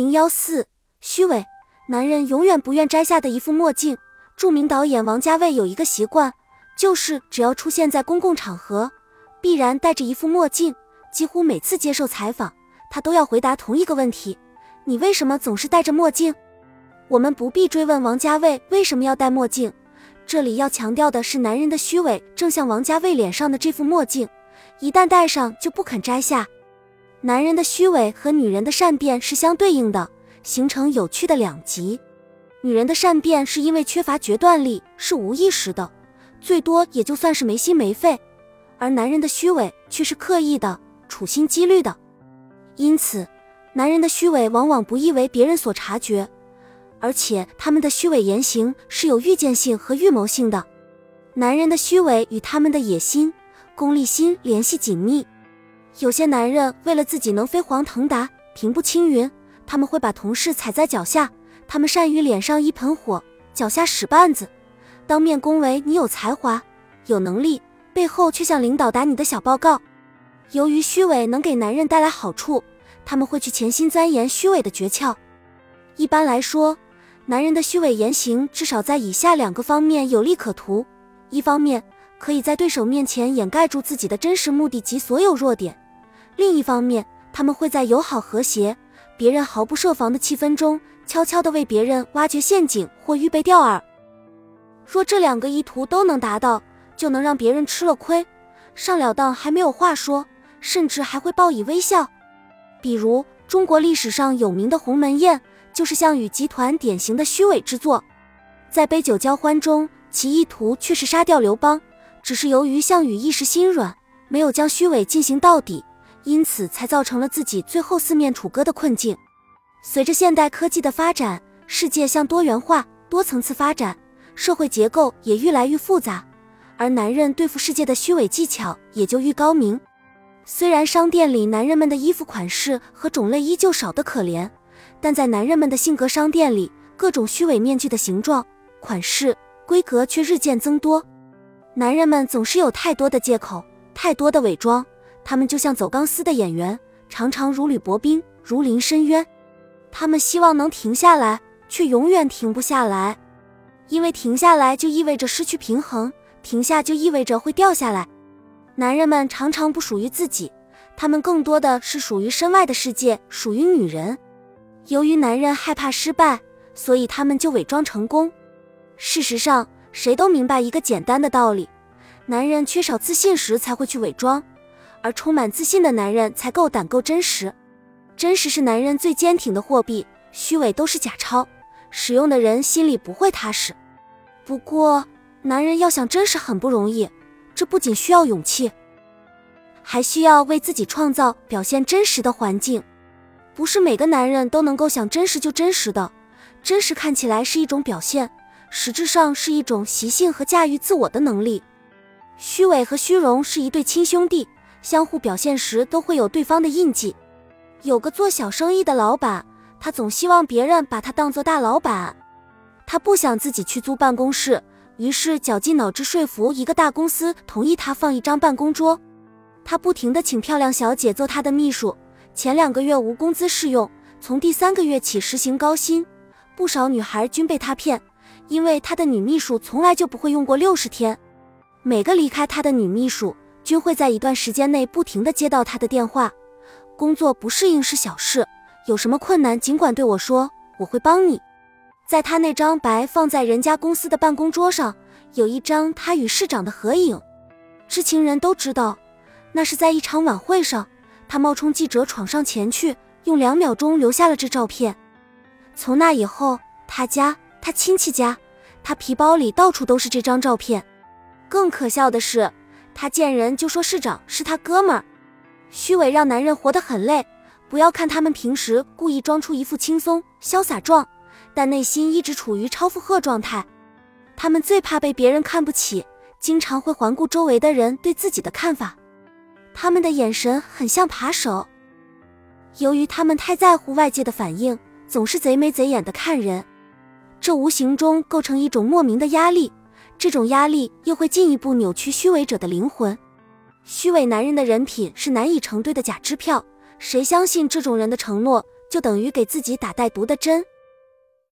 零幺四，虚伪，男人永远不愿摘下的一副墨镜。著名导演王家卫有一个习惯，就是只要出现在公共场合，必然戴着一副墨镜。几乎每次接受采访，他都要回答同一个问题：你为什么总是戴着墨镜？我们不必追问王家卫为什么要戴墨镜，这里要强调的是，男人的虚伪正像王家卫脸上的这副墨镜，一旦戴上就不肯摘下。男人的虚伪和女人的善变是相对应的，形成有趣的两极。女人的善变是因为缺乏决断力，是无意识的，最多也就算是没心没肺；而男人的虚伪却是刻意的，处心积虑的。因此，男人的虚伪往往不易为别人所察觉。而且他们的虚伪言行是有预见性和预谋性的。男人的虚伪与他们的野心、功利心联系紧密。有些男人为了自己能飞黄腾达、平步青云，他们会把同事踩在脚下；他们善于脸上一盆火，脚下使绊子，当面恭维你有才华、有能力，背后却向领导打你的小报告。由于虚伪能给男人带来好处，他们会去潜心钻研虚伪的诀窍。一般来说。男人的虚伪言行至少在以下两个方面有利可图：一方面可以在对手面前掩盖住自己的真实目的及所有弱点；另一方面，他们会在友好和谐、别人毫不设防的气氛中，悄悄地为别人挖掘陷阱或预备钓饵。若这两个意图都能达到，就能让别人吃了亏，上了当还没有话说，甚至还会报以微笑。比如中国历史上有名的鸿门宴。就是项羽集团典型的虚伪之作，在杯酒交欢中，其意图却是杀掉刘邦，只是由于项羽一时心软，没有将虚伪进行到底，因此才造成了自己最后四面楚歌的困境。随着现代科技的发展，世界向多元化、多层次发展，社会结构也愈来愈复杂，而男人对付世界的虚伪技巧也就愈高明。虽然商店里男人们的衣服款式和种类依旧少得可怜。但在男人们的性格商店里，各种虚伪面具的形状、款式、规格却日渐增多。男人们总是有太多的借口，太多的伪装。他们就像走钢丝的演员，常常如履薄冰，如临深渊。他们希望能停下来，却永远停不下来，因为停下来就意味着失去平衡，停下就意味着会掉下来。男人们常常不属于自己，他们更多的是属于身外的世界，属于女人。由于男人害怕失败，所以他们就伪装成功。事实上，谁都明白一个简单的道理：男人缺少自信时才会去伪装，而充满自信的男人才够胆够真实。真实是男人最坚挺的货币，虚伪都是假钞，使用的人心里不会踏实。不过，男人要想真实很不容易，这不仅需要勇气，还需要为自己创造表现真实的环境。不是每个男人都能够想真实就真实的，真实看起来是一种表现，实质上是一种习性和驾驭自我的能力。虚伪和虚荣是一对亲兄弟，相互表现时都会有对方的印记。有个做小生意的老板，他总希望别人把他当做大老板，他不想自己去租办公室，于是绞尽脑汁说服一个大公司同意他放一张办公桌，他不停地请漂亮小姐做他的秘书。前两个月无工资试用，从第三个月起实行高薪。不少女孩均被他骗，因为他的女秘书从来就不会用过六十天。每个离开他的女秘书均会在一段时间内不停的接到他的电话。工作不适应是小事，有什么困难尽管对我说，我会帮你。在他那张白放在人家公司的办公桌上，有一张他与市长的合影。知情人都知道，那是在一场晚会上。他冒充记者闯上前去，用两秒钟留下了这照片。从那以后，他家、他亲戚家、他皮包里到处都是这张照片。更可笑的是，他见人就说市长是他哥们儿。虚伪让男人活得很累。不要看他们平时故意装出一副轻松潇洒状，但内心一直处于超负荷状态。他们最怕被别人看不起，经常会环顾周围的人对自己的看法。他们的眼神很像扒手，由于他们太在乎外界的反应，总是贼眉贼眼的看人，这无形中构成一种莫名的压力。这种压力又会进一步扭曲虚伪者的灵魂。虚伪男人的人品是难以成对的假支票，谁相信这种人的承诺，就等于给自己打带毒的针。